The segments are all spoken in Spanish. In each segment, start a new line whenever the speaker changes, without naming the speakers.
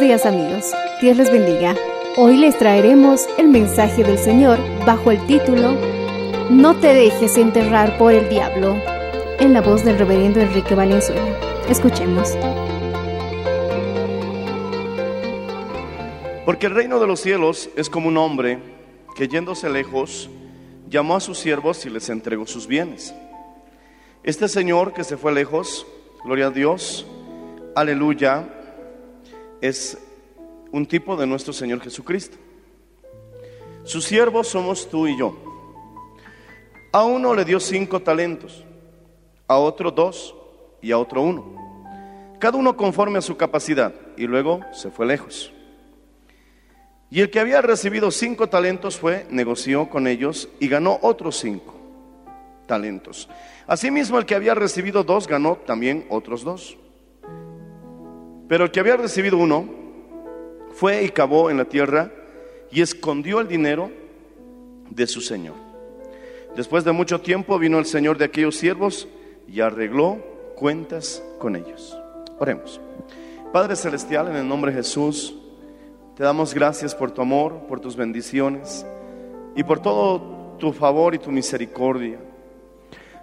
Días amigos, Dios les bendiga. Hoy les traeremos el mensaje del Señor bajo el título No te dejes enterrar por el diablo, en la voz del reverendo Enrique Valenzuela. Escuchemos.
Porque el reino de los cielos es como un hombre que yéndose lejos llamó a sus siervos y les entregó sus bienes. Este señor que se fue lejos, gloria a Dios, aleluya, es un tipo de nuestro Señor Jesucristo. Sus siervos somos tú y yo. A uno le dio cinco talentos, a otro dos y a otro uno. Cada uno conforme a su capacidad y luego se fue lejos. Y el que había recibido cinco talentos fue, negoció con ellos y ganó otros cinco talentos. Asimismo, el que había recibido dos ganó también otros dos. Pero el que había recibido uno fue y cavó en la tierra y escondió el dinero de su señor. Después de mucho tiempo vino el señor de aquellos siervos y arregló cuentas con ellos. Oremos. Padre Celestial, en el nombre de Jesús, te damos gracias por tu amor, por tus bendiciones y por todo tu favor y tu misericordia.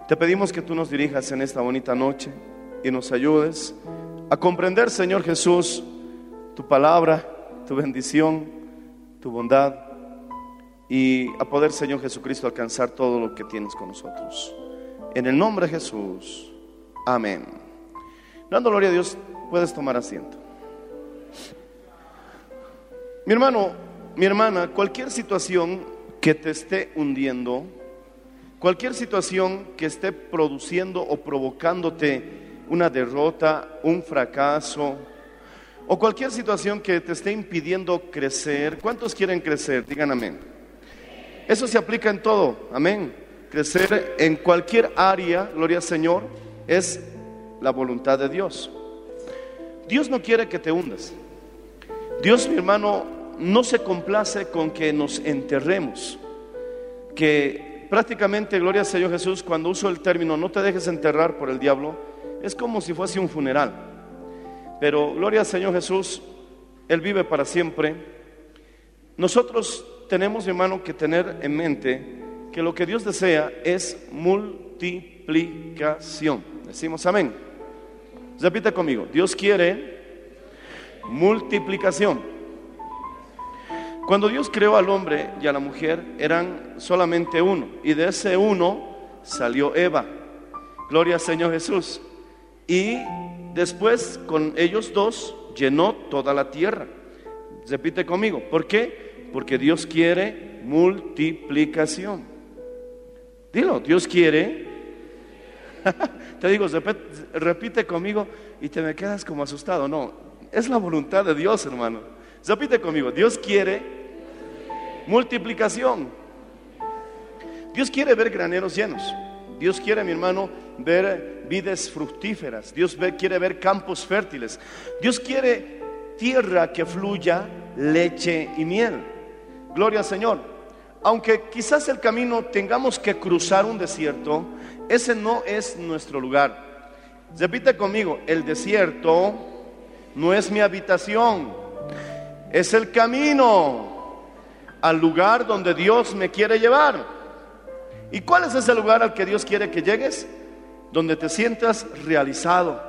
Te pedimos que tú nos dirijas en esta bonita noche y nos ayudes a comprender, Señor Jesús, tu palabra, tu bendición, tu bondad y a poder, Señor Jesucristo, alcanzar todo lo que tienes con nosotros. En el nombre de Jesús. Amén. Dando gloria a Dios, puedes tomar asiento. Mi hermano, mi hermana, cualquier situación que te esté hundiendo, cualquier situación que esté produciendo o provocándote una derrota, un fracaso, o cualquier situación que te esté impidiendo crecer, ¿cuántos quieren crecer? Digan amén. Eso se aplica en todo, amén. Crecer en cualquier área, gloria al Señor, es la voluntad de Dios. Dios no quiere que te hundas. Dios, mi hermano, no se complace con que nos enterremos. Que prácticamente, gloria al Señor Jesús, cuando uso el término no te dejes enterrar por el diablo, es como si fuese un funeral. Pero gloria al Señor Jesús, Él vive para siempre. Nosotros tenemos, hermano, que tener en mente que lo que Dios desea es multiplicación. Decimos amén. Repite conmigo, Dios quiere multiplicación. Cuando Dios creó al hombre y a la mujer eran solamente uno y de ese uno salió Eva. Gloria al Señor Jesús. Y después con ellos dos llenó toda la tierra. Repite conmigo, ¿por qué? Porque Dios quiere multiplicación. Dilo, Dios quiere. te digo, repite, conmigo y te me quedas como asustado. No, es la voluntad de Dios, hermano. Repite conmigo, Dios quiere multiplicación. Dios quiere ver graneros llenos. Dios quiere, mi hermano, ver vides fructíferas. Dios quiere ver campos fértiles. Dios quiere tierra que fluya leche y miel. Gloria al Señor. aunque quizás el camino tengamos que cruzar un desierto, ese no es nuestro lugar. Repite conmigo, el desierto no es mi habitación, es el camino al lugar donde Dios me quiere llevar. ¿Y cuál es ese lugar al que Dios quiere que llegues? Donde te sientas realizado,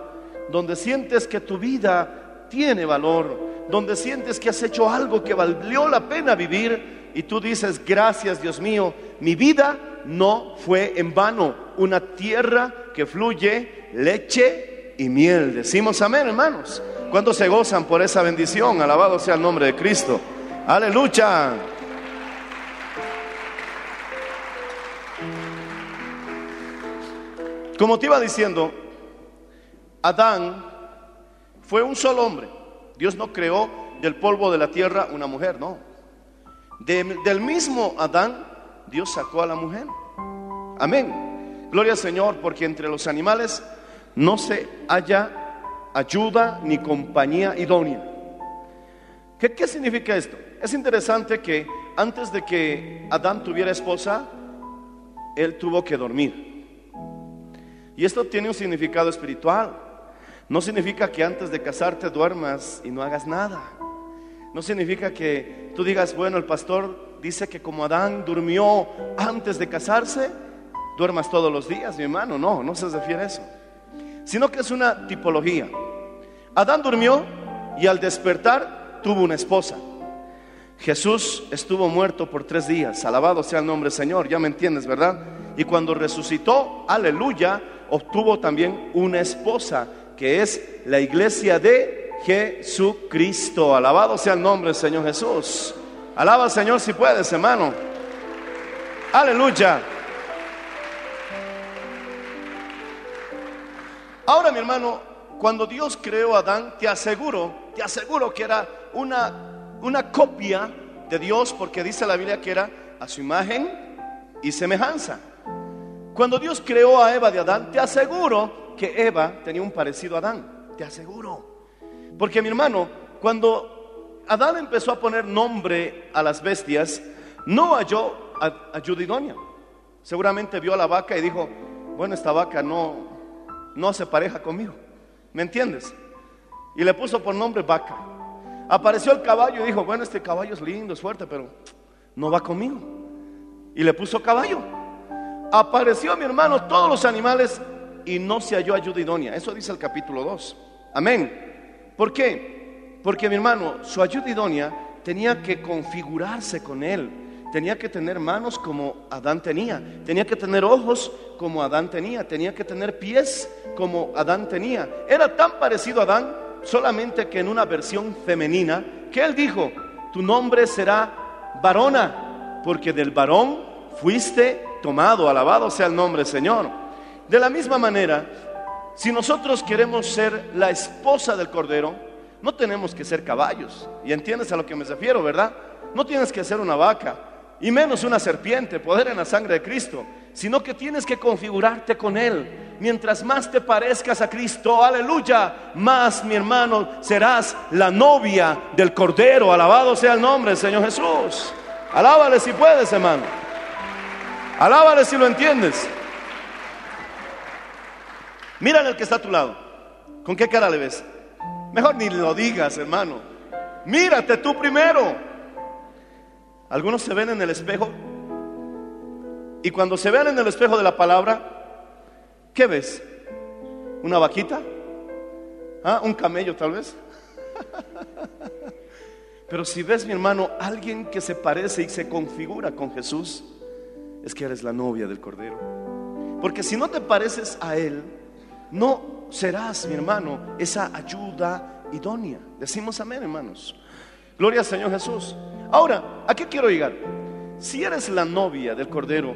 donde sientes que tu vida tiene valor, donde sientes que has hecho algo que valió la pena vivir y tú dices, gracias Dios mío, mi vida no fue en vano, una tierra que fluye leche y miel. Decimos amén, hermanos. ¿Cuántos se gozan por esa bendición? Alabado sea el nombre de Cristo. Aleluya. Como te iba diciendo, Adán fue un solo hombre. Dios no creó del polvo de la tierra una mujer, no. De- del mismo Adán, Dios sacó a la mujer. Amén. Gloria al Señor, porque entre los animales no se halla ayuda ni compañía idónea. ¿Qué, qué significa esto? Es interesante que antes de que Adán tuviera esposa, él tuvo que dormir. Y esto tiene un significado espiritual. No significa que antes de casarte duermas y no hagas nada. No significa que tú digas, bueno, el pastor dice que como Adán durmió antes de casarse, duermas todos los días, mi hermano. No, no se refiere a eso. Sino que es una tipología. Adán durmió y al despertar tuvo una esposa. Jesús estuvo muerto por tres días. Alabado sea el nombre del Señor. Ya me entiendes, ¿verdad? Y cuando resucitó, aleluya, obtuvo también una esposa, que es la iglesia de Jesucristo. Alabado sea el nombre del Señor Jesús. Alaba al Señor si puedes, hermano. Aleluya. Ahora, mi hermano, cuando Dios creó a Adán, te aseguro, te aseguro que era una, una copia de Dios, porque dice la Biblia que era a su imagen y semejanza. Cuando Dios creó a Eva de Adán, te aseguro que Eva tenía un parecido a Adán. Te aseguro. Porque mi hermano, cuando Adán empezó a poner nombre a las bestias, no halló a, a Yudidonia. Seguramente vio a la vaca y dijo, bueno, esta vaca no, no se pareja conmigo. ¿Me entiendes? Y le puso por nombre vaca. Apareció el caballo y dijo, bueno, este caballo es lindo, es fuerte, pero no va conmigo. Y le puso caballo. Apareció mi hermano todos los animales y no se halló ayuda idónea. Eso dice el capítulo 2. Amén. ¿Por qué? Porque mi hermano, su ayuda idónea tenía que configurarse con él. Tenía que tener manos como Adán tenía. Tenía que tener ojos como Adán tenía. Tenía que tener pies como Adán tenía. Era tan parecido a Adán, solamente que en una versión femenina, que él dijo, tu nombre será varona, porque del varón fuiste Alabado sea el nombre Señor. De la misma manera, si nosotros queremos ser la esposa del Cordero, no tenemos que ser caballos. Y entiendes a lo que me refiero, ¿verdad? No tienes que ser una vaca, y menos una serpiente, poder en la sangre de Cristo, sino que tienes que configurarte con Él. Mientras más te parezcas a Cristo, aleluya, más mi hermano serás la novia del Cordero. Alabado sea el nombre del Señor Jesús. Alábale si puedes, hermano. Alábale si lo entiendes. Mira el que está a tu lado. ¿Con qué cara le ves? Mejor ni lo digas, hermano. Mírate tú primero. Algunos se ven en el espejo. Y cuando se vean en el espejo de la palabra, ¿qué ves? ¿Una vaquita? ¿Ah? ¿Un camello tal vez? Pero si ves, mi hermano, alguien que se parece y se configura con Jesús, es que eres la novia del Cordero. Porque si no te pareces a Él, no serás, mi hermano, esa ayuda idónea. Decimos amén, hermanos. Gloria al Señor Jesús. Ahora, ¿a qué quiero llegar? Si eres la novia del Cordero,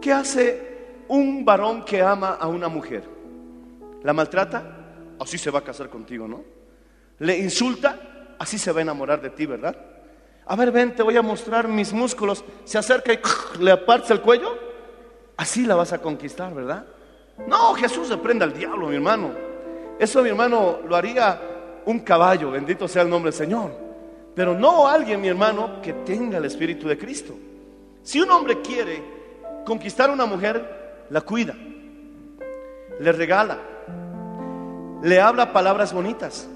¿qué hace un varón que ama a una mujer? ¿La maltrata? Así se va a casar contigo, ¿no? ¿Le insulta? Así se va a enamorar de ti, ¿verdad? A ver, ven, te voy a mostrar mis músculos. Se acerca y le aparta el cuello. Así la vas a conquistar, ¿verdad? No, Jesús reprenda al diablo, mi hermano. Eso, mi hermano, lo haría un caballo, bendito sea el nombre del Señor. Pero no alguien, mi hermano, que tenga el Espíritu de Cristo. Si un hombre quiere conquistar a una mujer, la cuida, le regala, le habla palabras bonitas,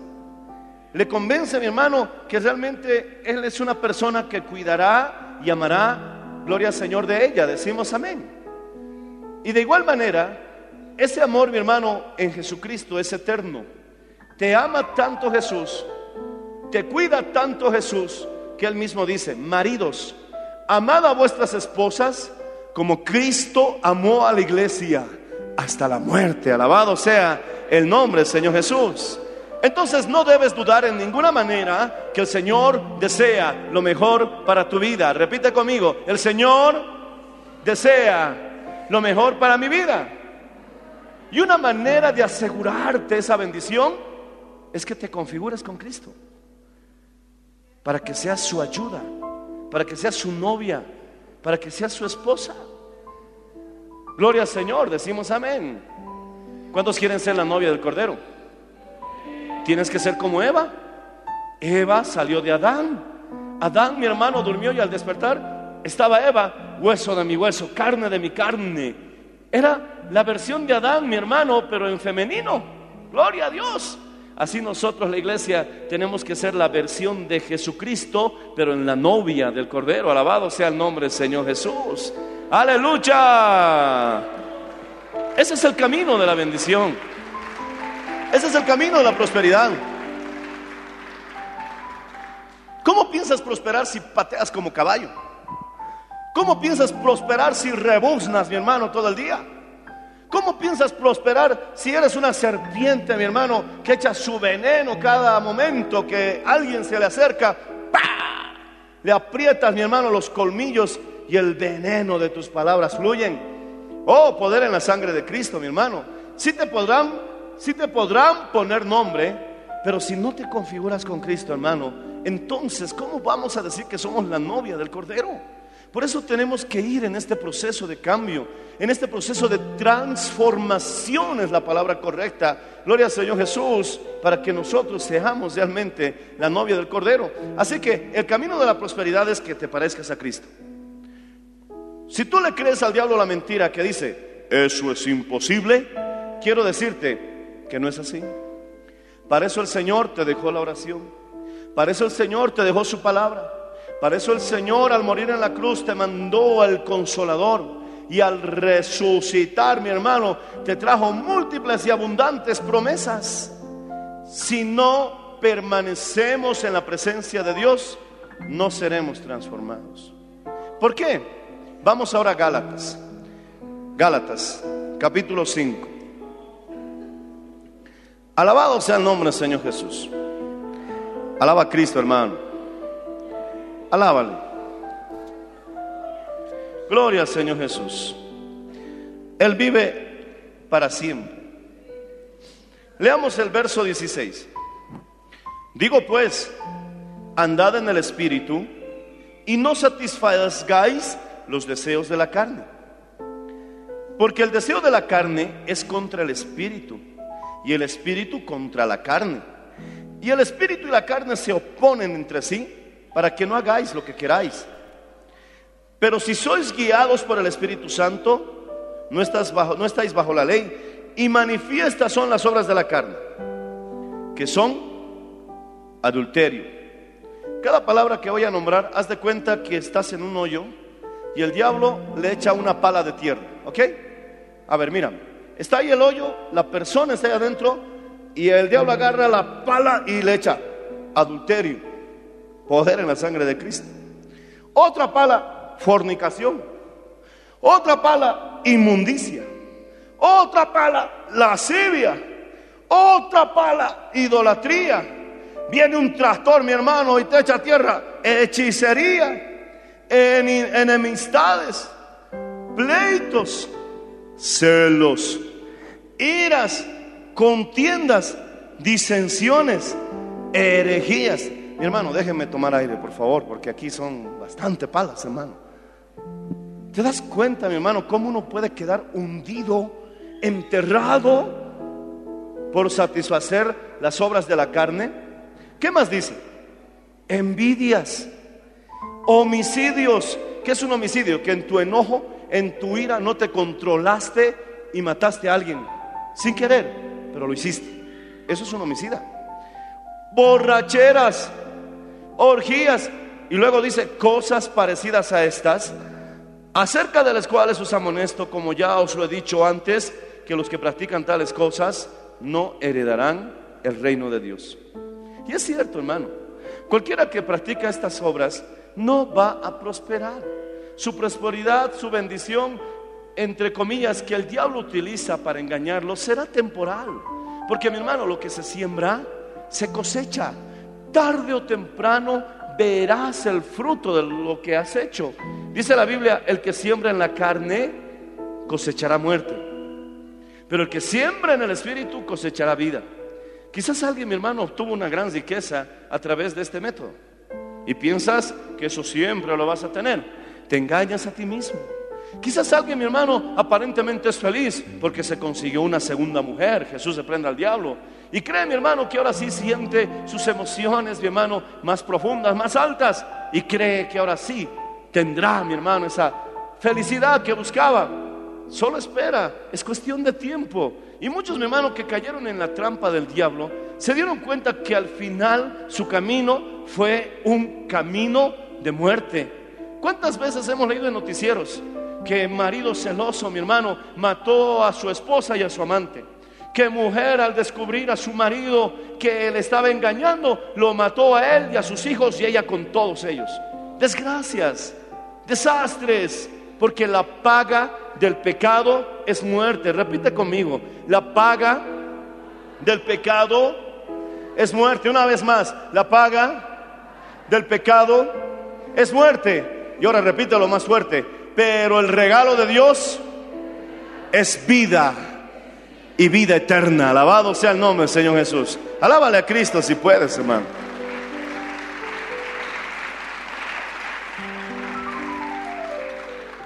le convence mi hermano que realmente él es una persona que cuidará y amará, gloria al Señor de ella, decimos amén. Y de igual manera, ese amor, mi hermano, en Jesucristo es eterno. Te ama tanto Jesús, te cuida tanto Jesús, que él mismo dice, maridos, amad a vuestras esposas como Cristo amó a la iglesia hasta la muerte. Alabado sea el nombre del Señor Jesús. Entonces no debes dudar en ninguna manera que el Señor desea lo mejor para tu vida. Repite conmigo, el Señor desea lo mejor para mi vida. Y una manera de asegurarte esa bendición es que te configures con Cristo. Para que seas su ayuda, para que seas su novia, para que seas su esposa. Gloria al Señor, decimos amén. ¿Cuántos quieren ser la novia del Cordero? Tienes que ser como Eva. Eva salió de Adán. Adán, mi hermano, durmió y al despertar estaba Eva, hueso de mi hueso, carne de mi carne. Era la versión de Adán, mi hermano, pero en femenino. Gloria a Dios. Así nosotros, la iglesia, tenemos que ser la versión de Jesucristo, pero en la novia del Cordero. Alabado sea el nombre del Señor Jesús. Aleluya. Ese es el camino de la bendición. Ese es el camino de la prosperidad. ¿Cómo piensas prosperar si pateas como caballo? ¿Cómo piensas prosperar si rebuznas, mi hermano, todo el día? ¿Cómo piensas prosperar si eres una serpiente, mi hermano, que echa su veneno cada momento que alguien se le acerca? ¡pah! Le aprietas, mi hermano, los colmillos y el veneno de tus palabras fluyen. Oh, poder en la sangre de Cristo, mi hermano. Si te podrán, si te podrán poner nombre, pero si no te configuras con Cristo, hermano, entonces, ¿cómo vamos a decir que somos la novia del Cordero? Por eso tenemos que ir en este proceso de cambio, en este proceso de transformación es la palabra correcta. Gloria al Señor Jesús, para que nosotros seamos realmente la novia del Cordero. Así que el camino de la prosperidad es que te parezcas a Cristo. Si tú le crees al diablo la mentira que dice, eso es imposible, quiero decirte que no es así. Para eso el Señor te dejó la oración. Para eso el Señor te dejó su palabra. Para eso el Señor al morir en la cruz te mandó al consolador y al resucitar, mi hermano, te trajo múltiples y abundantes promesas. Si no permanecemos en la presencia de Dios, no seremos transformados. ¿Por qué? Vamos ahora a Gálatas. Gálatas, capítulo 5. Alabado sea el nombre Señor Jesús. Alaba a Cristo, hermano. Alábale. Gloria al Señor Jesús. Él vive para siempre. Leamos el verso 16. Digo pues, andad en el Espíritu y no satisfagáis los deseos de la carne. Porque el deseo de la carne es contra el Espíritu y el Espíritu contra la carne. Y el Espíritu y la carne se oponen entre sí para que no hagáis lo que queráis. Pero si sois guiados por el Espíritu Santo, no, estás bajo, no estáis bajo la ley. Y manifiestas son las obras de la carne, que son adulterio. Cada palabra que voy a nombrar, haz de cuenta que estás en un hoyo y el diablo le echa una pala de tierra. ¿Ok? A ver, mira, está ahí el hoyo, la persona está ahí adentro y el diablo agarra la pala y le echa adulterio. Poder en la sangre de Cristo. Otra pala, fornicación. Otra pala, inmundicia. Otra pala, lascivia. Otra pala, idolatría. Viene un trastor, mi hermano, y te echa tierra. Hechicería, en- enemistades, pleitos, celos, iras, contiendas, disensiones, herejías. Mi hermano, déjenme tomar aire, por favor, porque aquí son bastante palas, hermano. ¿Te das cuenta, mi hermano, cómo uno puede quedar hundido, enterrado por satisfacer las obras de la carne? ¿Qué más dice? Envidias, homicidios, ¿qué es un homicidio? Que en tu enojo, en tu ira, no te controlaste y mataste a alguien sin querer, pero lo hiciste. Eso es un homicida. Borracheras, orgías, y luego dice cosas parecidas a estas, acerca de las cuales os amonesto, como ya os lo he dicho antes, que los que practican tales cosas no heredarán el reino de Dios. Y es cierto, hermano, cualquiera que practica estas obras no va a prosperar. Su prosperidad, su bendición, entre comillas, que el diablo utiliza para engañarlo, será temporal. Porque mi hermano, lo que se siembra, se cosecha. Tarde o temprano verás el fruto de lo que has hecho. Dice la Biblia, el que siembra en la carne cosechará muerte. Pero el que siembra en el espíritu cosechará vida. Quizás alguien, mi hermano, obtuvo una gran riqueza a través de este método. Y piensas que eso siempre lo vas a tener. Te engañas a ti mismo. Quizás alguien, mi hermano, aparentemente es feliz porque se consiguió una segunda mujer. Jesús se prende al diablo. Y cree, mi hermano, que ahora sí siente sus emociones, mi hermano, más profundas, más altas. Y cree que ahora sí tendrá, mi hermano, esa felicidad que buscaba. Solo espera, es cuestión de tiempo. Y muchos, mi hermano, que cayeron en la trampa del diablo, se dieron cuenta que al final su camino fue un camino de muerte. ¿Cuántas veces hemos leído en noticieros que marido celoso, mi hermano, mató a su esposa y a su amante? Que mujer al descubrir a su marido que le estaba engañando, lo mató a él y a sus hijos y ella con todos ellos. Desgracias, desastres, porque la paga del pecado es muerte. Repite conmigo, la paga del pecado es muerte. Una vez más, la paga del pecado es muerte. Y ahora repítelo más fuerte, pero el regalo de Dios es vida y vida eterna. Alabado sea el nombre del Señor Jesús. Alábale a Cristo si puedes, hermano.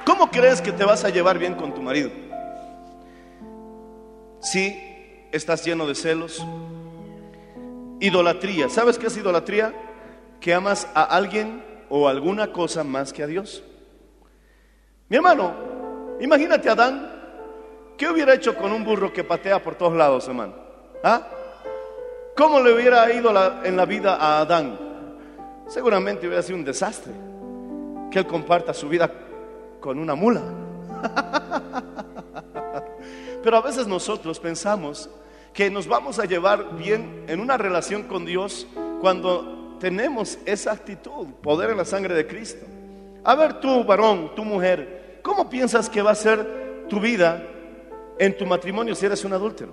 ¿Cómo crees que te vas a llevar bien con tu marido? Si estás lleno de celos, idolatría. ¿Sabes qué es idolatría? Que amas a alguien o alguna cosa más que a Dios. Mi hermano, imagínate a Adán. ¿Qué hubiera hecho con un burro que patea por todos lados, hermano? ¿Ah? ¿Cómo le hubiera ido en la vida a Adán? Seguramente hubiera sido un desastre. Que él comparta su vida con una mula. Pero a veces nosotros pensamos que nos vamos a llevar bien en una relación con Dios cuando tenemos esa actitud, poder en la sangre de Cristo. A ver tú, varón, tu mujer, ¿cómo piensas que va a ser tu vida en tu matrimonio si eres un adúltero?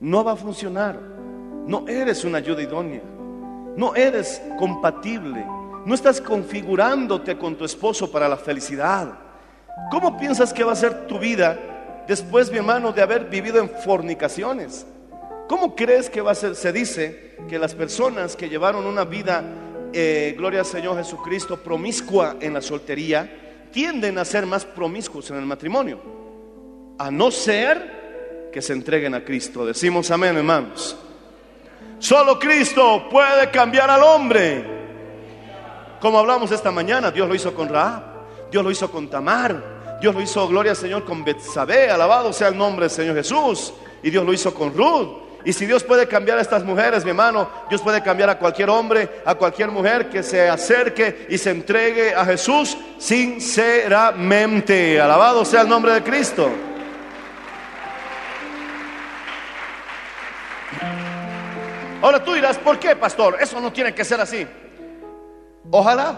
No va a funcionar. No eres una ayuda idónea. No eres compatible. No estás configurándote con tu esposo para la felicidad. ¿Cómo piensas que va a ser tu vida después, mi hermano, de haber vivido en fornicaciones? ¿Cómo crees que va a ser? Se dice que las personas que llevaron una vida, eh, gloria al Señor Jesucristo, promiscua en la soltería, tienden a ser más promiscuos en el matrimonio. A no ser que se entreguen a Cristo. Decimos amén, hermanos. Solo Cristo puede cambiar al hombre. Como hablamos esta mañana, Dios lo hizo con Raab, Dios lo hizo con Tamar, Dios lo hizo, gloria al Señor, con Betsabé, alabado sea el nombre del Señor Jesús, y Dios lo hizo con Ruth. Y si Dios puede cambiar a estas mujeres, mi hermano, Dios puede cambiar a cualquier hombre, a cualquier mujer que se acerque y se entregue a Jesús sinceramente. Alabado sea el nombre de Cristo. Ahora tú dirás, ¿por qué, pastor? Eso no tiene que ser así. Ojalá,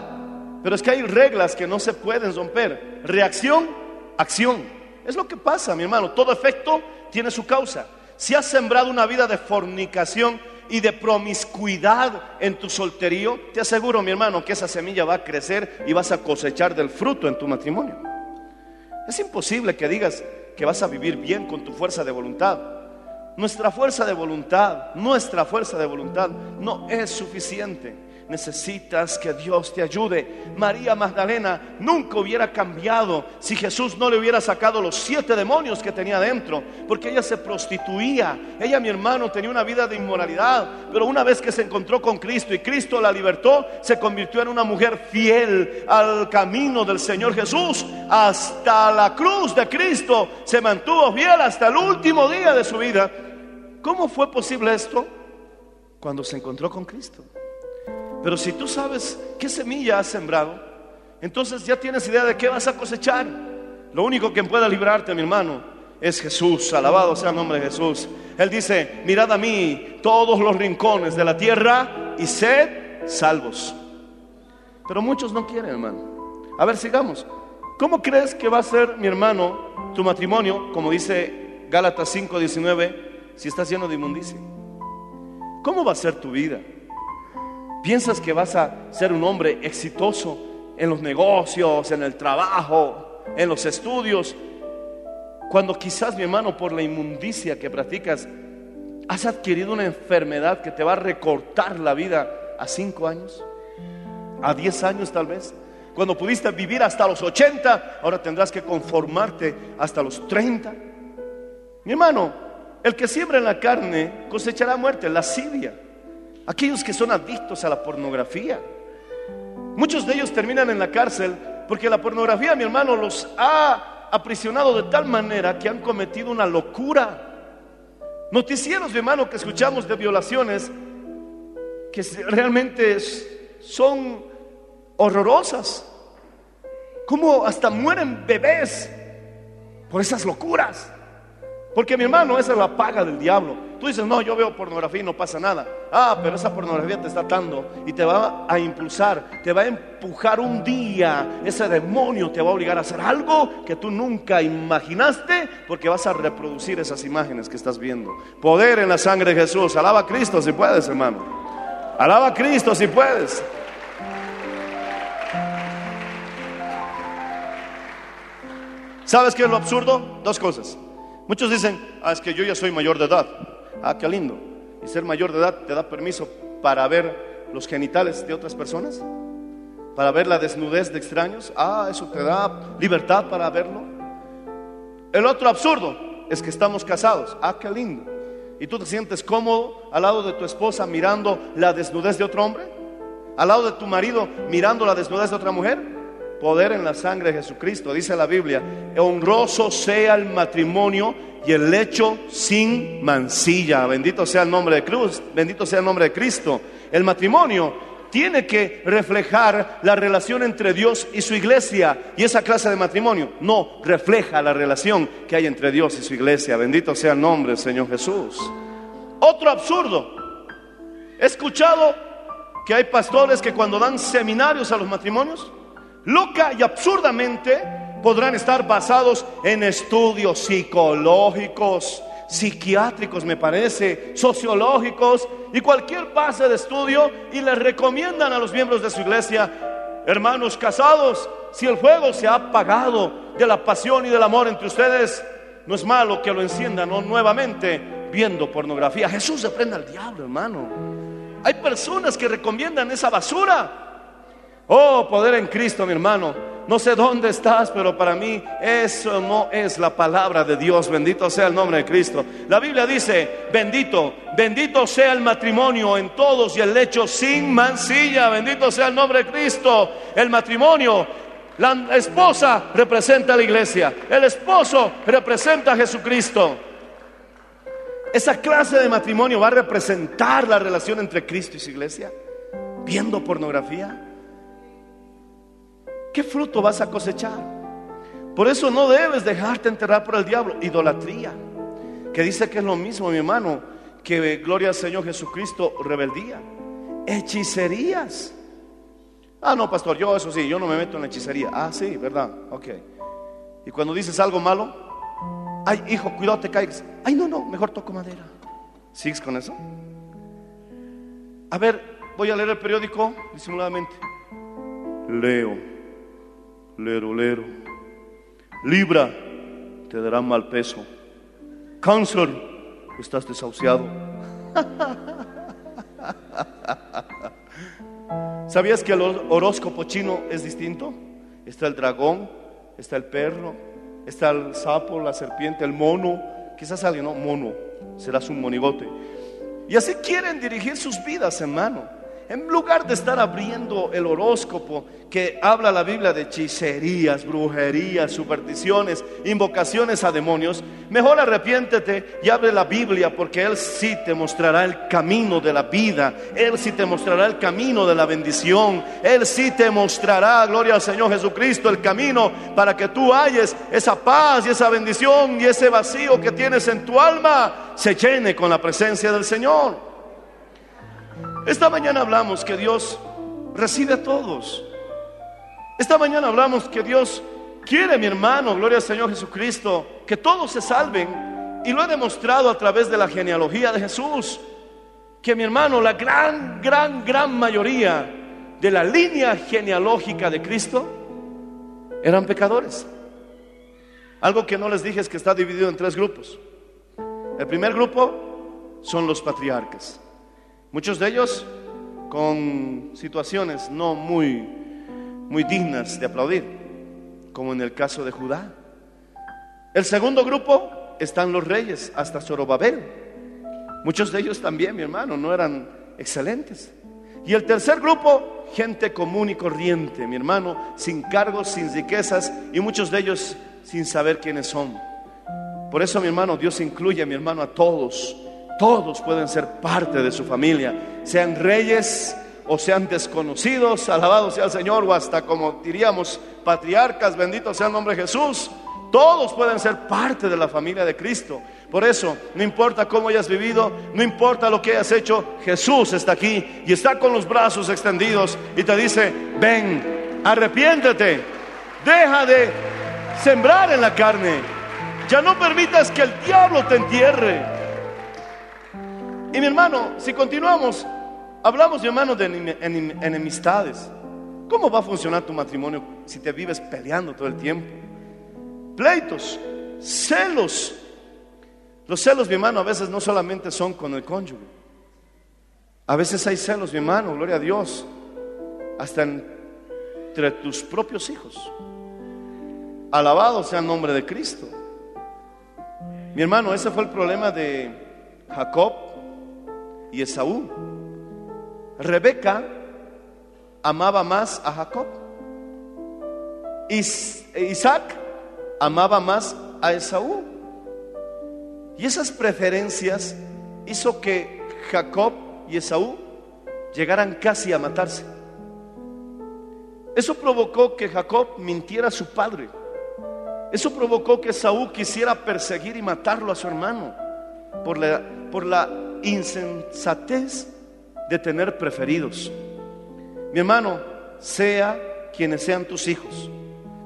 pero es que hay reglas que no se pueden romper. Reacción, acción. Es lo que pasa, mi hermano. Todo efecto tiene su causa. Si has sembrado una vida de fornicación y de promiscuidad en tu solterío, te aseguro, mi hermano, que esa semilla va a crecer y vas a cosechar del fruto en tu matrimonio. Es imposible que digas que vas a vivir bien con tu fuerza de voluntad. Nuestra fuerza de voluntad, nuestra fuerza de voluntad no es suficiente. Necesitas que Dios te ayude. María Magdalena nunca hubiera cambiado si Jesús no le hubiera sacado los siete demonios que tenía dentro, porque ella se prostituía. Ella, mi hermano, tenía una vida de inmoralidad, pero una vez que se encontró con Cristo y Cristo la libertó, se convirtió en una mujer fiel al camino del Señor Jesús. Hasta la cruz de Cristo se mantuvo fiel hasta el último día de su vida. ¿Cómo fue posible esto? Cuando se encontró con Cristo. Pero si tú sabes qué semilla has sembrado, entonces ya tienes idea de qué vas a cosechar. Lo único que pueda librarte, mi hermano, es Jesús. Alabado sea el nombre de Jesús. Él dice, mirad a mí todos los rincones de la tierra y sed salvos. Pero muchos no quieren, hermano. A ver, sigamos. ¿Cómo crees que va a ser, mi hermano, tu matrimonio, como dice Gálatas 5:19, si estás lleno de inmundicia? ¿Cómo va a ser tu vida? ¿Piensas que vas a ser un hombre exitoso en los negocios, en el trabajo, en los estudios? Cuando quizás, mi hermano, por la inmundicia que practicas, has adquirido una enfermedad que te va a recortar la vida a cinco años, a diez años tal vez. Cuando pudiste vivir hasta los 80, ahora tendrás que conformarte hasta los 30. Mi hermano, el que siembra en la carne cosechará muerte, lascivia. Aquellos que son adictos a la pornografía. Muchos de ellos terminan en la cárcel porque la pornografía, mi hermano, los ha aprisionado de tal manera que han cometido una locura. Noticieros, mi hermano, que escuchamos de violaciones que realmente son horrorosas. Como hasta mueren bebés por esas locuras. Porque mi hermano, esa es la paga del diablo. Tú dices, no, yo veo pornografía y no pasa nada. Ah, pero esa pornografía te está atando y te va a impulsar, te va a empujar un día. Ese demonio te va a obligar a hacer algo que tú nunca imaginaste porque vas a reproducir esas imágenes que estás viendo. Poder en la sangre de Jesús. Alaba a Cristo si puedes, hermano. Alaba a Cristo si puedes. ¿Sabes qué es lo absurdo? Dos cosas. Muchos dicen, ah, es que yo ya soy mayor de edad. Ah, qué lindo. ¿Y ser mayor de edad te da permiso para ver los genitales de otras personas? ¿Para ver la desnudez de extraños? Ah, eso te da libertad para verlo. El otro absurdo es que estamos casados. Ah, qué lindo. ¿Y tú te sientes cómodo al lado de tu esposa mirando la desnudez de otro hombre? ¿Al lado de tu marido mirando la desnudez de otra mujer? Poder en la sangre de Jesucristo. Dice la Biblia, honroso sea el matrimonio y el lecho sin mancilla. Bendito sea el nombre de Cruz, bendito sea el nombre de Cristo. El matrimonio tiene que reflejar la relación entre Dios y su iglesia. Y esa clase de matrimonio no refleja la relación que hay entre Dios y su iglesia. Bendito sea el nombre del Señor Jesús. Otro absurdo. He escuchado que hay pastores que cuando dan seminarios a los matrimonios, loca y absurdamente podrán estar basados en estudios psicológicos, psiquiátricos, me parece, sociológicos y cualquier base de estudio y les recomiendan a los miembros de su iglesia, hermanos casados, si el fuego se ha apagado de la pasión y del amor entre ustedes, no es malo que lo enciendan nuevamente viendo pornografía. Jesús reprenda al diablo, hermano. Hay personas que recomiendan esa basura Oh, poder en Cristo, mi hermano. No sé dónde estás, pero para mí eso no es la palabra de Dios. Bendito sea el nombre de Cristo. La Biblia dice, bendito, bendito sea el matrimonio en todos y el lecho sin mancilla. Bendito sea el nombre de Cristo. El matrimonio, la esposa representa a la iglesia. El esposo representa a Jesucristo. Esa clase de matrimonio va a representar la relación entre Cristo y su iglesia. Viendo pornografía ¿qué fruto vas a cosechar? Por eso no debes dejarte enterrar por el diablo. Idolatría, que dice que es lo mismo, mi hermano, que gloria al Señor Jesucristo, rebeldía. Hechicerías. Ah, no, pastor, yo eso sí, yo no me meto en hechicería. Ah, sí, ¿verdad? Ok. Y cuando dices algo malo, ay, hijo, cuidado, te caigas. Ay, no, no, mejor toco madera. ¿Sigues con eso? A ver, voy a leer el periódico disimuladamente. Leo lero, lero. Libra, te dará mal peso. Cáncer, estás desahuciado. ¿Sabías que el horóscopo chino es distinto? Está el dragón, está el perro, está el sapo, la serpiente, el mono. Quizás alguien, no, mono, serás un monigote. Y así quieren dirigir sus vidas, hermano. En lugar de estar abriendo el horóscopo que habla la Biblia de hechicerías, brujerías, supersticiones, invocaciones a demonios, mejor arrepiéntete y abre la Biblia porque Él sí te mostrará el camino de la vida, Él sí te mostrará el camino de la bendición, Él sí te mostrará, gloria al Señor Jesucristo, el camino para que tú halles esa paz y esa bendición y ese vacío que tienes en tu alma se llene con la presencia del Señor. Esta mañana hablamos que Dios recibe a todos. Esta mañana hablamos que Dios quiere, mi hermano, gloria al Señor Jesucristo, que todos se salven. Y lo he demostrado a través de la genealogía de Jesús. Que mi hermano, la gran, gran, gran mayoría de la línea genealógica de Cristo eran pecadores. Algo que no les dije es que está dividido en tres grupos. El primer grupo son los patriarcas. Muchos de ellos con situaciones no muy, muy dignas de aplaudir, como en el caso de Judá. El segundo grupo están los reyes, hasta Zorobabel. Muchos de ellos también, mi hermano, no eran excelentes. Y el tercer grupo, gente común y corriente, mi hermano, sin cargos, sin riquezas y muchos de ellos sin saber quiénes son. Por eso, mi hermano, Dios incluye, mi hermano, a todos todos pueden ser parte de su familia, sean reyes o sean desconocidos, alabado sea el Señor, o hasta como diríamos, patriarcas, bendito sea el nombre de Jesús. Todos pueden ser parte de la familia de Cristo. Por eso, no importa cómo hayas vivido, no importa lo que hayas hecho, Jesús está aquí y está con los brazos extendidos y te dice, ven, arrepiéntete, deja de sembrar en la carne, ya no permitas que el diablo te entierre. Y mi hermano, si continuamos, hablamos, mi hermano, de enemistades. ¿Cómo va a funcionar tu matrimonio si te vives peleando todo el tiempo? Pleitos, celos. Los celos, mi hermano, a veces no solamente son con el cónyuge. A veces hay celos, mi hermano, gloria a Dios, hasta entre tus propios hijos. Alabado sea el nombre de Cristo. Mi hermano, ese fue el problema de Jacob y Esaú. Rebeca amaba más a Jacob. Isaac amaba más a Esaú. Y esas preferencias hizo que Jacob y Esaú llegaran casi a matarse. Eso provocó que Jacob mintiera a su padre. Eso provocó que Esaú quisiera perseguir y matarlo a su hermano por la, por la insensatez de tener preferidos. Mi hermano, sea quienes sean tus hijos,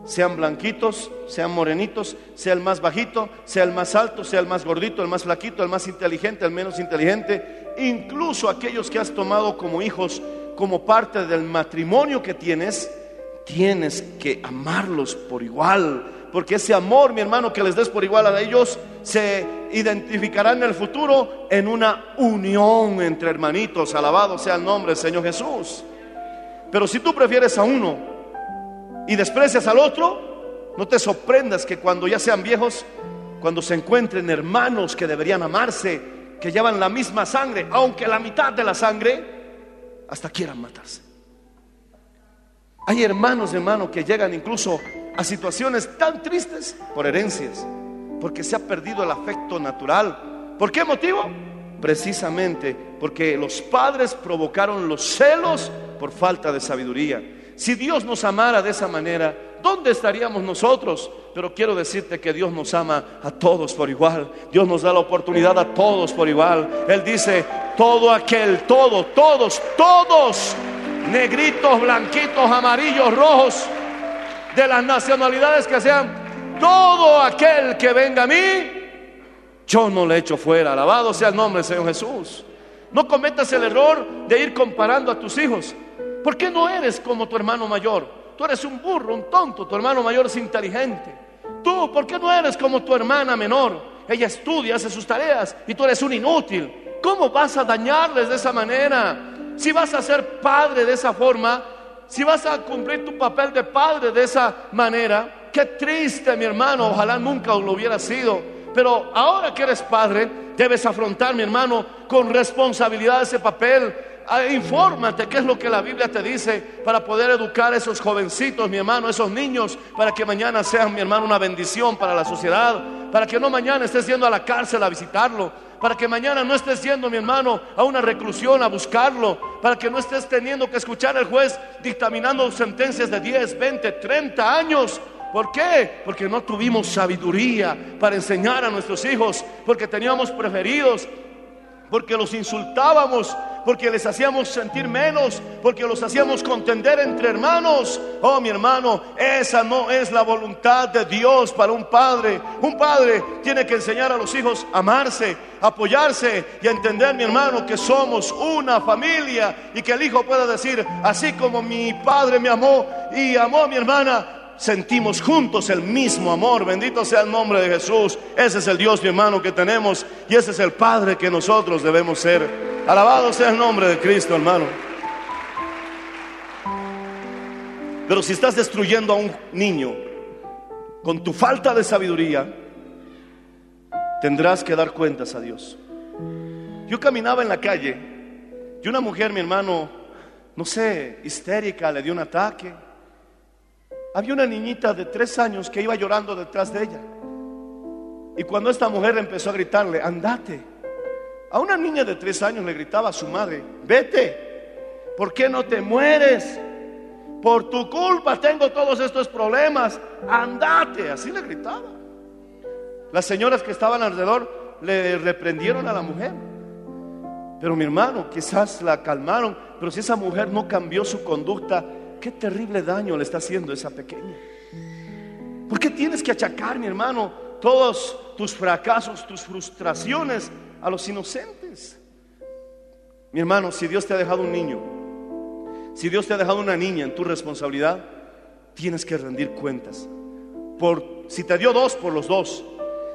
sean blanquitos, sean morenitos, sea el más bajito, sea el más alto, sea el más gordito, el más flaquito, el más inteligente, el menos inteligente, incluso aquellos que has tomado como hijos, como parte del matrimonio que tienes, tienes que amarlos por igual, porque ese amor, mi hermano, que les des por igual a ellos, se identificará en el futuro en una unión entre hermanitos. Alabado sea el nombre del Señor Jesús. Pero si tú prefieres a uno y desprecias al otro, no te sorprendas que cuando ya sean viejos, cuando se encuentren hermanos que deberían amarse, que llevan la misma sangre, aunque la mitad de la sangre, hasta quieran matarse. Hay hermanos, hermanos, que llegan incluso a situaciones tan tristes por herencias, porque se ha perdido el afecto natural. ¿Por qué motivo? Precisamente porque los padres provocaron los celos por falta de sabiduría. Si Dios nos amara de esa manera, ¿dónde estaríamos nosotros? Pero quiero decirte que Dios nos ama a todos por igual. Dios nos da la oportunidad a todos por igual. Él dice, todo aquel, todo, todos, todos, negritos, blanquitos, amarillos, rojos, de las nacionalidades que sean, todo aquel que venga a mí, yo no le echo fuera. Alabado sea el nombre del Señor Jesús. No cometas el error de ir comparando a tus hijos. ¿Por qué no eres como tu hermano mayor? Tú eres un burro, un tonto, tu hermano mayor es inteligente. Tú, ¿por qué no eres como tu hermana menor? Ella estudia, hace sus tareas y tú eres un inútil. ¿Cómo vas a dañarles de esa manera? Si vas a ser padre de esa forma, si vas a cumplir tu papel de padre de esa manera, qué triste, mi hermano, ojalá nunca lo hubiera sido. Pero ahora que eres padre, debes afrontar, mi hermano, con responsabilidad ese papel. Ah, Infórmate qué es lo que la Biblia te dice para poder educar a esos jovencitos, mi hermano, esos niños, para que mañana sean, mi hermano, una bendición para la sociedad, para que no mañana estés yendo a la cárcel a visitarlo, para que mañana no estés yendo, mi hermano, a una reclusión a buscarlo, para que no estés teniendo que escuchar al juez dictaminando sentencias de 10, 20, 30 años. ¿Por qué? Porque no tuvimos sabiduría para enseñar a nuestros hijos, porque teníamos preferidos, porque los insultábamos, porque les hacíamos sentir menos, porque los hacíamos contender entre hermanos. Oh, mi hermano, esa no es la voluntad de Dios para un padre. Un padre tiene que enseñar a los hijos a amarse, apoyarse y a entender, mi hermano, que somos una familia y que el hijo pueda decir, así como mi padre me amó y amó a mi hermana, sentimos juntos el mismo amor. Bendito sea el nombre de Jesús. Ese es el Dios, mi hermano, que tenemos y ese es el Padre que nosotros debemos ser. Alabado sea el nombre de Cristo, hermano. Pero si estás destruyendo a un niño con tu falta de sabiduría, tendrás que dar cuentas a Dios. Yo caminaba en la calle y una mujer, mi hermano, no sé, histérica, le dio un ataque. Había una niñita de tres años que iba llorando detrás de ella. Y cuando esta mujer empezó a gritarle, andate, a una niña de tres años le gritaba a su madre, vete, ¿por qué no te mueres? Por tu culpa tengo todos estos problemas, andate, así le gritaba. Las señoras que estaban alrededor le reprendieron a la mujer. Pero mi hermano, quizás la calmaron, pero si esa mujer no cambió su conducta, qué terrible daño le está haciendo esa pequeña. ¿Por qué tienes que achacar, mi hermano, todos tus fracasos, tus frustraciones a los inocentes? Mi hermano, si Dios te ha dejado un niño, si Dios te ha dejado una niña en tu responsabilidad, tienes que rendir cuentas. Por si te dio dos, por los dos.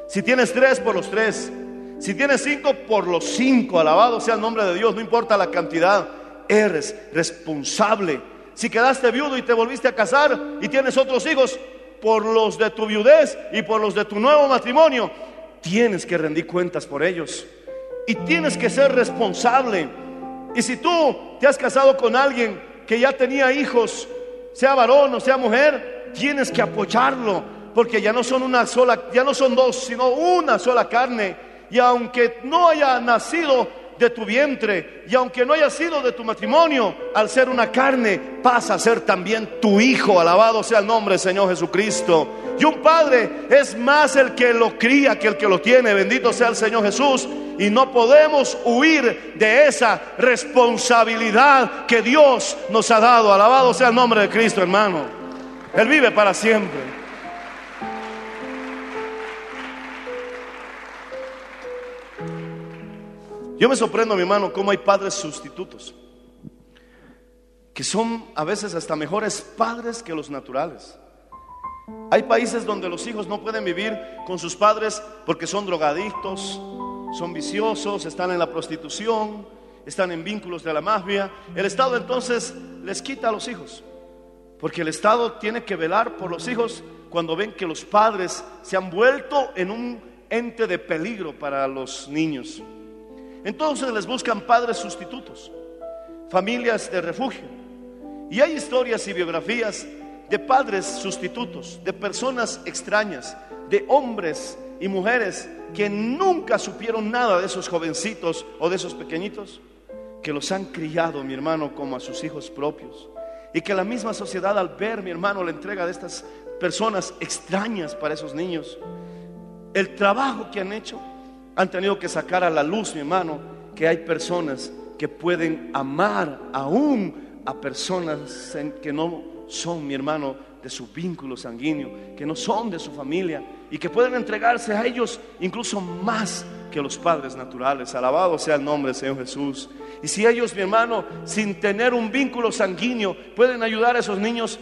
Si tienes tres, por los tres. Si tienes cinco, por los cinco. Alabado sea el nombre de Dios, no importa la cantidad. Eres responsable. Si quedaste viudo y te volviste a casar y tienes otros hijos, por los de tu viudez y por los de tu nuevo matrimonio, tienes que rendir cuentas por ellos. Y tienes que ser responsable. Y si tú te has casado con alguien que ya tenía hijos, sea varón o sea mujer, tienes que apoyarlo, porque ya no son una sola, ya no son dos, sino una sola carne. Y aunque no haya nacido de tu vientre y aunque no haya sido de tu matrimonio, al ser una carne, pasa a ser también tu hijo. Alabado sea el nombre del Señor Jesucristo. Y un padre es más el que lo cría que el que lo tiene. Bendito sea el Señor Jesús. Y no podemos huir de esa responsabilidad que Dios nos ha dado. Alabado sea el nombre de Cristo, hermano. Él vive para siempre. Yo me sorprendo, mi hermano, cómo hay padres sustitutos, que son a veces hasta mejores padres que los naturales. Hay países donde los hijos no pueden vivir con sus padres porque son drogadictos, son viciosos, están en la prostitución, están en vínculos de la mafia. El Estado entonces les quita a los hijos, porque el Estado tiene que velar por los hijos cuando ven que los padres se han vuelto en un ente de peligro para los niños. Entonces les buscan padres sustitutos, familias de refugio. Y hay historias y biografías de padres sustitutos, de personas extrañas, de hombres y mujeres que nunca supieron nada de esos jovencitos o de esos pequeñitos, que los han criado, mi hermano, como a sus hijos propios. Y que la misma sociedad al ver, mi hermano, la entrega de estas personas extrañas para esos niños, el trabajo que han hecho, han tenido que sacar a la luz, mi hermano, que hay personas que pueden amar aún a personas que no son, mi hermano, de su vínculo sanguíneo, que no son de su familia y que pueden entregarse a ellos incluso más que los padres naturales. Alabado sea el nombre del Señor Jesús. Y si ellos, mi hermano, sin tener un vínculo sanguíneo, pueden ayudar a esos niños,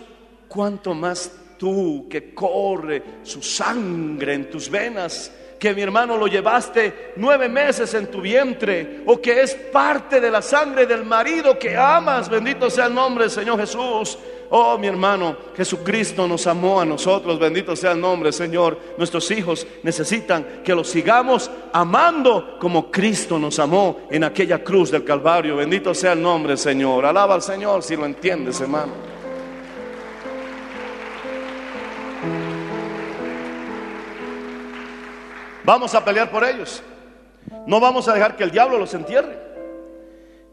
¿cuánto más tú que corre su sangre en tus venas? Que mi hermano lo llevaste nueve meses en tu vientre o que es parte de la sangre del marido que amas. Bendito sea el nombre Señor Jesús. Oh, mi hermano, Jesucristo nos amó a nosotros. Bendito sea el nombre, Señor. Nuestros hijos necesitan que los sigamos amando como Cristo nos amó en aquella cruz del Calvario. Bendito sea el nombre, Señor. Alaba al Señor si lo entiendes, hermano. Vamos a pelear por ellos. No vamos a dejar que el diablo los entierre.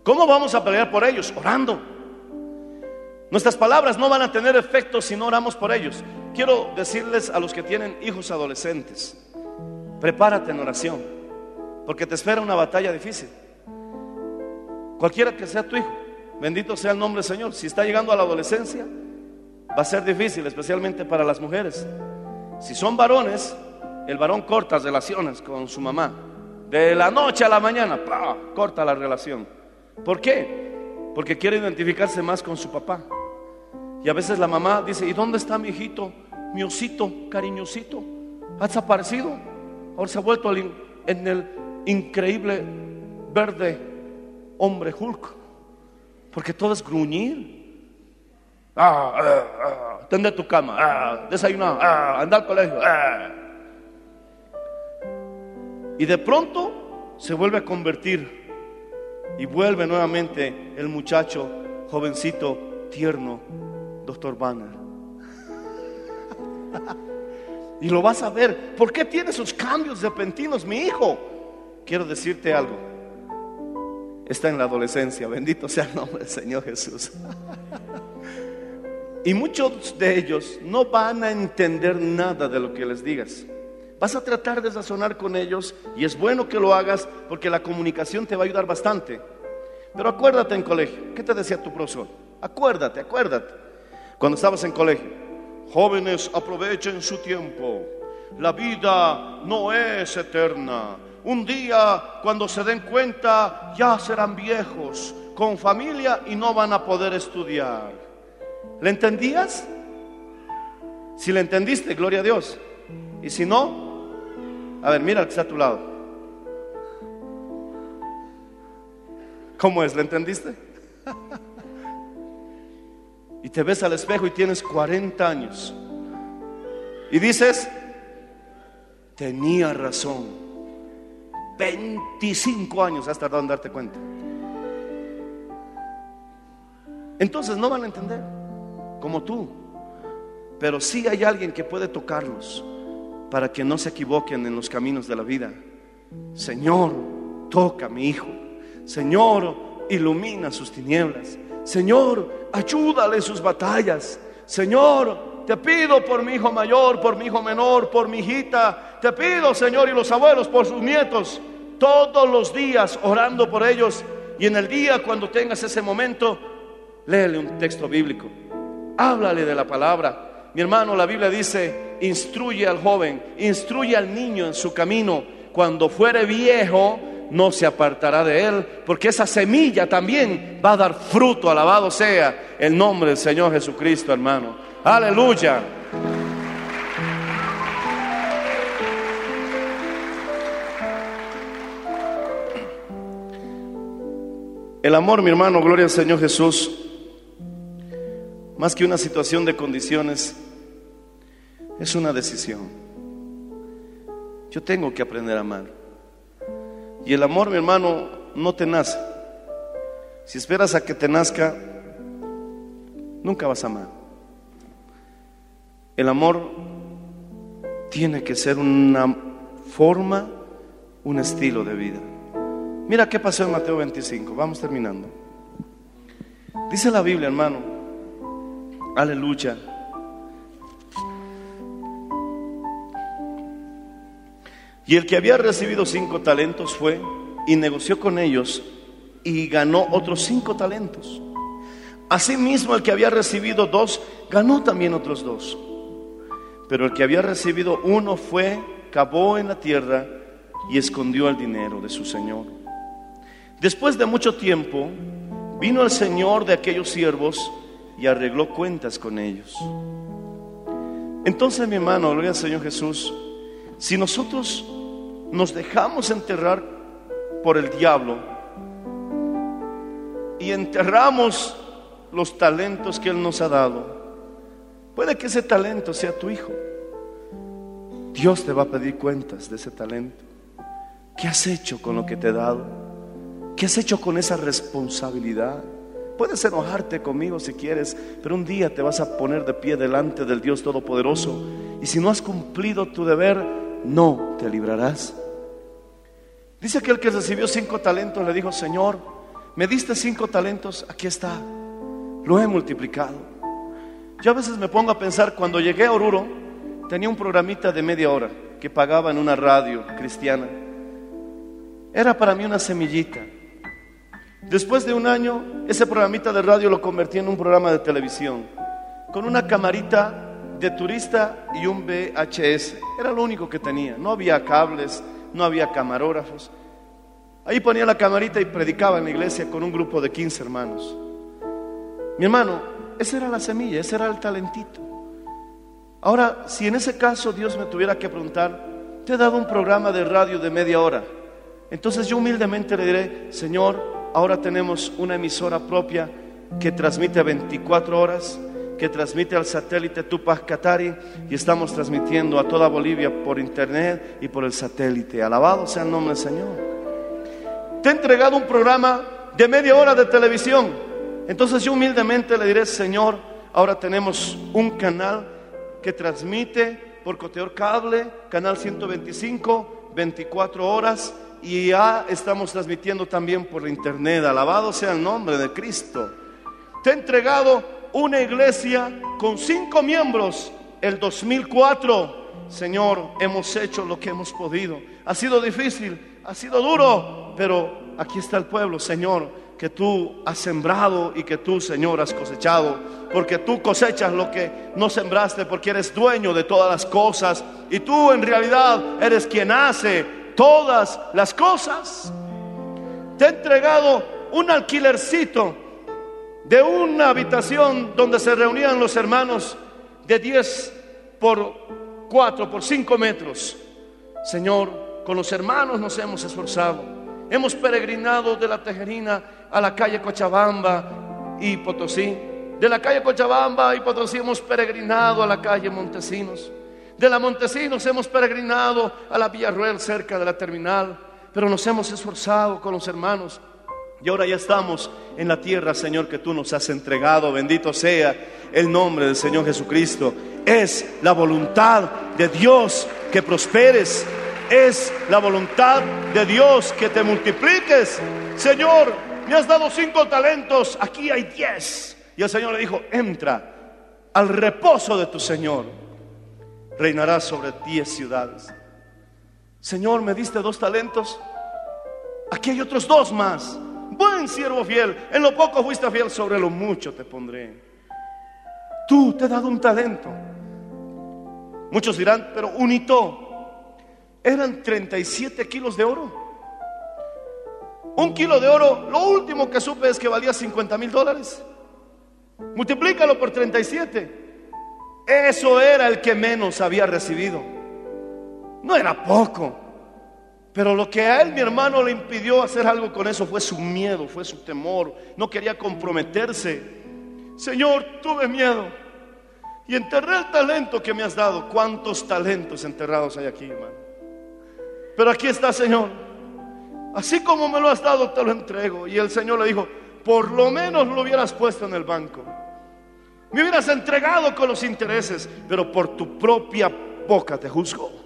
¿Cómo vamos a pelear por ellos? Orando. Nuestras palabras no van a tener efecto si no oramos por ellos. Quiero decirles a los que tienen hijos adolescentes, prepárate en oración, porque te espera una batalla difícil. Cualquiera que sea tu hijo, bendito sea el nombre del Señor. Si está llegando a la adolescencia, va a ser difícil, especialmente para las mujeres. Si son varones, el varón corta relaciones con su mamá. De la noche a la mañana, ¡pah! corta la relación. ¿Por qué? Porque quiere identificarse más con su papá. Y a veces la mamá dice, ¿y dónde está mi hijito, mi osito, cariñosito? ¿Ha desaparecido? Ahora se ha vuelto en el increíble verde hombre Hulk. Porque todo es gruñir. Ah, ah, ah, tende tu cama, ah, desayunar, ah, anda al colegio. ah. Y de pronto se vuelve a convertir y vuelve nuevamente el muchacho jovencito, tierno, doctor Banner. y lo vas a ver. ¿Por qué tiene esos cambios repentinos, mi hijo? Quiero decirte algo. Está en la adolescencia. Bendito sea el nombre del Señor Jesús. y muchos de ellos no van a entender nada de lo que les digas. Vas a tratar de razonar con ellos y es bueno que lo hagas porque la comunicación te va a ayudar bastante. Pero acuérdate en colegio, ¿qué te decía tu profesor? Acuérdate, acuérdate. Cuando estabas en colegio, jóvenes aprovechen su tiempo. La vida no es eterna. Un día, cuando se den cuenta, ya serán viejos, con familia y no van a poder estudiar. ¿Le entendías? Si le entendiste, gloria a Dios. Y si no, a ver, mira al que está a tu lado. ¿Cómo es? ¿Le entendiste? y te ves al espejo y tienes 40 años. Y dices, tenía razón. 25 años has tardado en darte cuenta. Entonces no van a entender, como tú. Pero sí hay alguien que puede tocarlos para que no se equivoquen en los caminos de la vida. Señor, toca a mi hijo. Señor, ilumina sus tinieblas. Señor, ayúdale sus batallas. Señor, te pido por mi hijo mayor, por mi hijo menor, por mi hijita. Te pido, Señor, y los abuelos por sus nietos. Todos los días orando por ellos. Y en el día cuando tengas ese momento, léele un texto bíblico. Háblale de la palabra. Mi hermano, la Biblia dice, instruye al joven, instruye al niño en su camino. Cuando fuere viejo, no se apartará de él, porque esa semilla también va a dar fruto. Alabado sea el nombre del Señor Jesucristo, hermano. Aleluya. El amor, mi hermano, gloria al Señor Jesús, más que una situación de condiciones, es una decisión. Yo tengo que aprender a amar. Y el amor, mi hermano, no te nace. Si esperas a que te nazca, nunca vas a amar. El amor tiene que ser una forma, un estilo de vida. Mira qué pasó en Mateo 25. Vamos terminando. Dice la Biblia, hermano. Aleluya. Y el que había recibido cinco talentos fue y negoció con ellos y ganó otros cinco talentos. Asimismo, el que había recibido dos, ganó también otros dos. Pero el que había recibido uno fue, cavó en la tierra y escondió el dinero de su señor. Después de mucho tiempo, vino el señor de aquellos siervos y arregló cuentas con ellos. Entonces, mi hermano, gloria al Señor Jesús, si nosotros nos dejamos enterrar por el diablo y enterramos los talentos que Él nos ha dado, puede que ese talento sea tu hijo. Dios te va a pedir cuentas de ese talento. ¿Qué has hecho con lo que te he dado? ¿Qué has hecho con esa responsabilidad? Puedes enojarte conmigo si quieres, pero un día te vas a poner de pie delante del Dios Todopoderoso y si no has cumplido tu deber, no te librarás. Dice que el que recibió cinco talentos le dijo, Señor, me diste cinco talentos, aquí está, lo he multiplicado. Yo a veces me pongo a pensar, cuando llegué a Oruro, tenía un programita de media hora que pagaba en una radio cristiana. Era para mí una semillita. Después de un año, ese programita de radio lo convertí en un programa de televisión, con una camarita de turista y un VHS. Era lo único que tenía. No había cables, no había camarógrafos. Ahí ponía la camarita y predicaba en la iglesia con un grupo de 15 hermanos. Mi hermano, esa era la semilla, ese era el talentito. Ahora, si en ese caso Dios me tuviera que preguntar, te he dado un programa de radio de media hora, entonces yo humildemente le diré, Señor, ahora tenemos una emisora propia que transmite 24 horas, que transmite al satélite Tupac Katari y estamos transmitiendo a toda Bolivia por internet y por el satélite. Alabado sea el nombre del Señor. Te he entregado un programa de media hora de televisión. Entonces yo humildemente le diré, Señor, ahora tenemos un canal que transmite por Coteor Cable, canal 125, 24 horas y ya estamos transmitiendo también por internet. Alabado sea el nombre de Cristo. Te he entregado una iglesia con cinco miembros el 2004. Señor, hemos hecho lo que hemos podido. Ha sido difícil, ha sido duro, pero aquí está el pueblo, Señor, que tú has sembrado y que tú, Señor, has cosechado. Porque tú cosechas lo que no sembraste, porque eres dueño de todas las cosas. Y tú en realidad eres quien hace todas las cosas. Te he entregado un alquilercito de una habitación donde se reunían los hermanos de 10 por 4, por 5 metros. Señor, con los hermanos nos hemos esforzado. Hemos peregrinado de la Tejerina a la calle Cochabamba y Potosí. De la calle Cochabamba y Potosí hemos peregrinado a la calle Montesinos. De la Montesinos hemos peregrinado a la Villarruel cerca de la terminal, pero nos hemos esforzado con los hermanos. Y ahora ya estamos en la tierra, Señor, que tú nos has entregado. Bendito sea el nombre del Señor Jesucristo. Es la voluntad de Dios que prosperes. Es la voluntad de Dios que te multipliques. Señor, me has dado cinco talentos, aquí hay diez. Y el Señor le dijo, entra al reposo de tu Señor reinará sobre diez ciudades. Señor, me diste dos talentos. Aquí hay otros dos más. Buen siervo fiel. En lo poco fuiste fiel, sobre lo mucho te pondré. Tú te he dado un talento. Muchos dirán, pero un hito. Eran 37 kilos de oro. Un kilo de oro, lo último que supe es que valía 50 mil dólares. Multiplícalo por 37. Eso era el que menos había recibido. No era poco. Pero lo que a él, mi hermano, le impidió hacer algo con eso fue su miedo, fue su temor. No quería comprometerse. Señor, tuve miedo. Y enterré el talento que me has dado. ¿Cuántos talentos enterrados hay aquí, hermano? Pero aquí está, Señor. Así como me lo has dado, te lo entrego. Y el Señor le dijo, por lo menos lo hubieras puesto en el banco. Me hubieras entregado con los intereses, pero por tu propia boca te juzgo.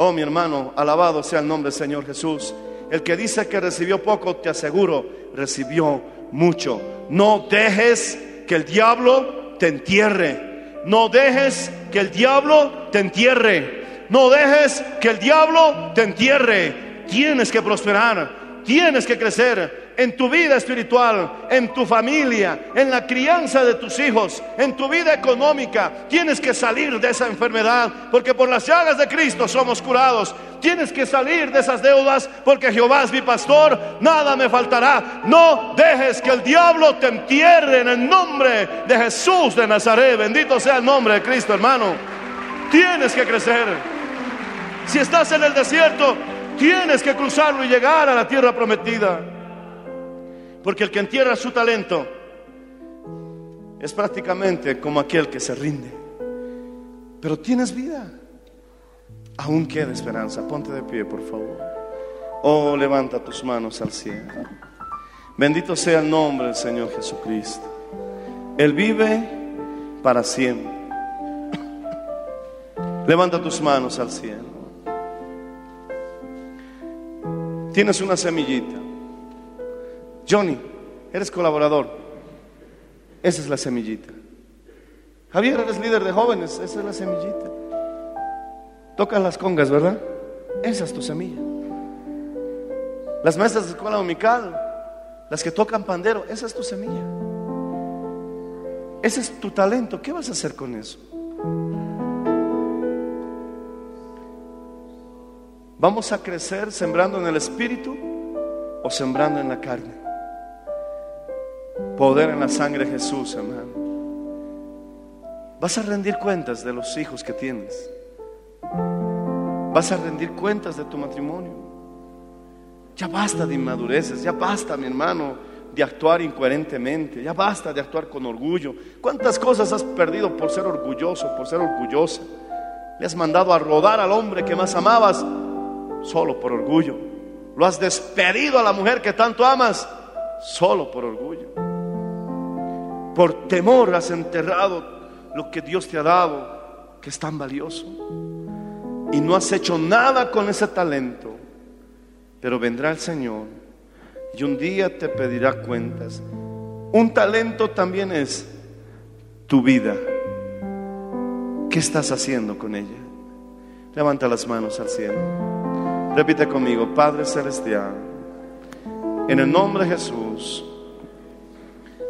Oh, mi hermano, alabado sea el nombre del Señor Jesús. El que dice que recibió poco, te aseguro, recibió mucho. No dejes que el diablo te entierre. No dejes que el diablo te entierre. No dejes que el diablo te entierre. Tienes que prosperar. Tienes que crecer en tu vida espiritual, en tu familia, en la crianza de tus hijos, en tu vida económica. Tienes que salir de esa enfermedad porque por las llagas de Cristo somos curados. Tienes que salir de esas deudas porque Jehová es mi pastor, nada me faltará. No dejes que el diablo te entierre en el nombre de Jesús de Nazaret. Bendito sea el nombre de Cristo, hermano. Tienes que crecer. Si estás en el desierto, tienes que cruzarlo y llegar a la tierra prometida. Porque el que entierra su talento es prácticamente como aquel que se rinde. Pero tienes vida. Aún queda esperanza. Ponte de pie, por favor. Oh, levanta tus manos al cielo. Bendito sea el nombre del Señor Jesucristo. Él vive para siempre. Levanta tus manos al cielo. Tienes una semillita. Johnny, eres colaborador. Esa es la semillita. Javier, eres líder de jóvenes. Esa es la semillita. Tocas las congas, ¿verdad? Esa es tu semilla. Las maestras de escuela dominical, las que tocan pandero, esa es tu semilla. Ese es tu talento. ¿Qué vas a hacer con eso? ¿Vamos a crecer sembrando en el espíritu o sembrando en la carne? Poder en la sangre de Jesús, hermano. Vas a rendir cuentas de los hijos que tienes. Vas a rendir cuentas de tu matrimonio. Ya basta de inmadureces, ya basta, mi hermano, de actuar incoherentemente, ya basta de actuar con orgullo. ¿Cuántas cosas has perdido por ser orgulloso, por ser orgullosa? Le has mandado a rodar al hombre que más amabas solo por orgullo. Lo has despedido a la mujer que tanto amas solo por orgullo. Por temor has enterrado lo que Dios te ha dado, que es tan valioso. Y no has hecho nada con ese talento. Pero vendrá el Señor y un día te pedirá cuentas. Un talento también es tu vida. ¿Qué estás haciendo con ella? Levanta las manos al cielo. Repite conmigo, Padre Celestial, en el nombre de Jesús,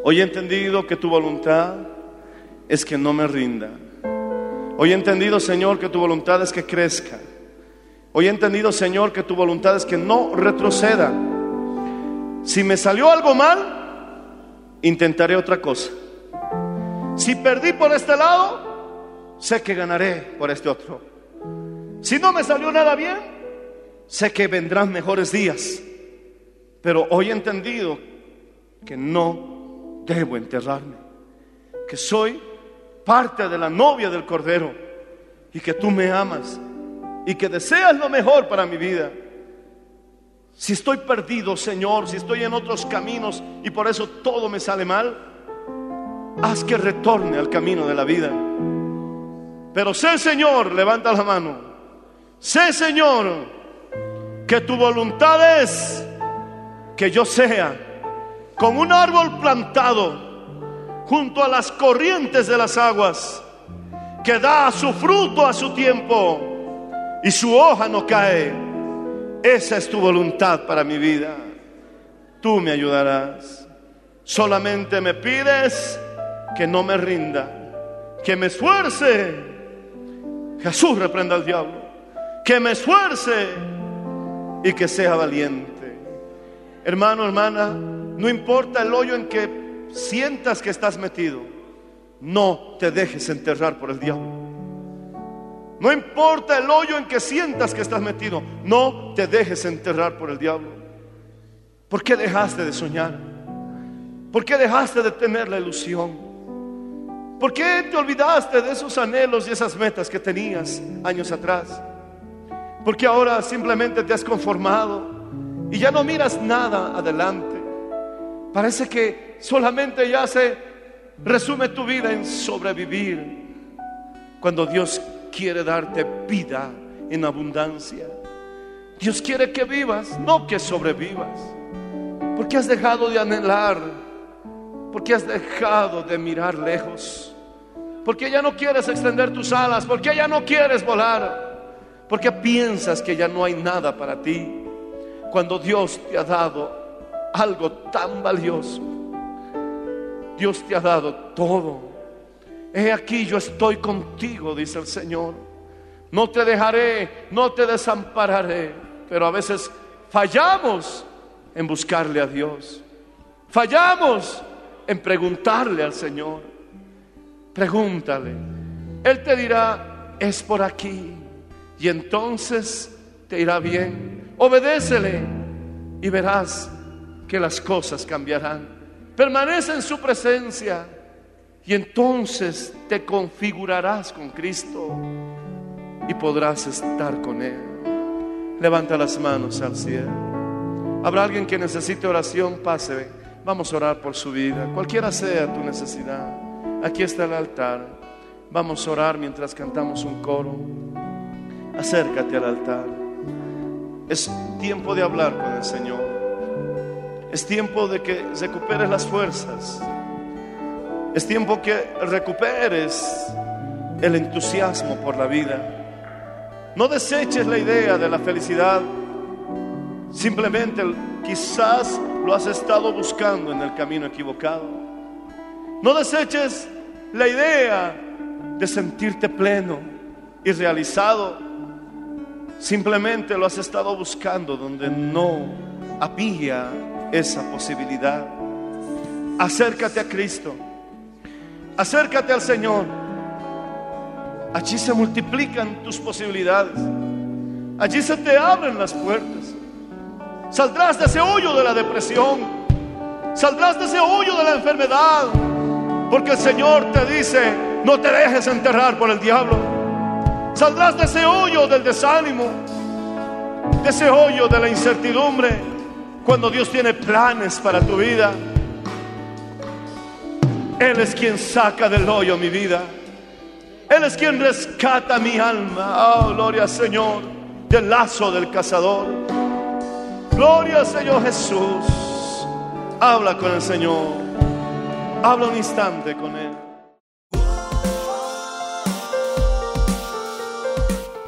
hoy he entendido que tu voluntad es que no me rinda. Hoy he entendido, Señor, que tu voluntad es que crezca. Hoy he entendido, Señor, que tu voluntad es que no retroceda. Si me salió algo mal, intentaré otra cosa. Si perdí por este lado, sé que ganaré por este otro. Si no me salió nada bien, sé que vendrán mejores días. Pero hoy he entendido que no debo enterrarme, que soy parte de la novia del Cordero y que tú me amas y que deseas lo mejor para mi vida. Si estoy perdido, Señor, si estoy en otros caminos y por eso todo me sale mal, haz que retorne al camino de la vida. Pero sé, Señor, levanta la mano, sé, Señor, que tu voluntad es que yo sea como un árbol plantado junto a las corrientes de las aguas, que da su fruto a su tiempo y su hoja no cae. Esa es tu voluntad para mi vida. Tú me ayudarás. Solamente me pides que no me rinda, que me esfuerce. Jesús reprenda al diablo. Que me esfuerce y que sea valiente. Hermano, hermana, no importa el hoyo en que sientas que estás metido, no te dejes enterrar por el diablo. No importa el hoyo en que sientas que estás metido, no te dejes enterrar por el diablo. ¿Por qué dejaste de soñar? ¿Por qué dejaste de tener la ilusión? ¿Por qué te olvidaste de esos anhelos y esas metas que tenías años atrás? Porque ahora simplemente te has conformado y ya no miras nada adelante. Parece que solamente ya se resume tu vida en sobrevivir. Cuando Dios quiere darte vida en abundancia. Dios quiere que vivas, no que sobrevivas. Porque has dejado de anhelar, porque has dejado de mirar lejos, porque ya no quieres extender tus alas, porque ya no quieres volar, porque piensas que ya no hay nada para ti, cuando Dios te ha dado algo tan valioso. Dios te ha dado todo. He aquí yo estoy contigo, dice el Señor. No te dejaré, no te desampararé. Pero a veces fallamos en buscarle a Dios. Fallamos en preguntarle al Señor. Pregúntale. Él te dirá, es por aquí. Y entonces te irá bien. Obedécele y verás que las cosas cambiarán. Permanece en su presencia y entonces te configurarás con Cristo y podrás estar con Él. Levanta las manos al cielo. Habrá alguien que necesite oración, pase. Vamos a orar por su vida, cualquiera sea tu necesidad. Aquí está el altar. Vamos a orar mientras cantamos un coro. Acércate al altar. Es tiempo de hablar con el Señor. Es tiempo de que recuperes las fuerzas. Es tiempo que recuperes el entusiasmo por la vida. No deseches la idea de la felicidad. Simplemente quizás lo has estado buscando en el camino equivocado. No deseches la idea de sentirte pleno y realizado. Simplemente lo has estado buscando donde no había esa posibilidad. Acércate a Cristo. Acércate al Señor. Allí se multiplican tus posibilidades. Allí se te abren las puertas. Saldrás de ese hoyo de la depresión. Saldrás de ese hoyo de la enfermedad. Porque el Señor te dice, no te dejes enterrar por el diablo. Saldrás de ese hoyo del desánimo. De ese hoyo de la incertidumbre cuando Dios tiene planes para tu vida. Él es quien saca del hoyo mi vida. Él es quien rescata mi alma. Oh, gloria Señor, del lazo del cazador. Gloria Señor Jesús. Habla con el Señor. Habla un instante con Él.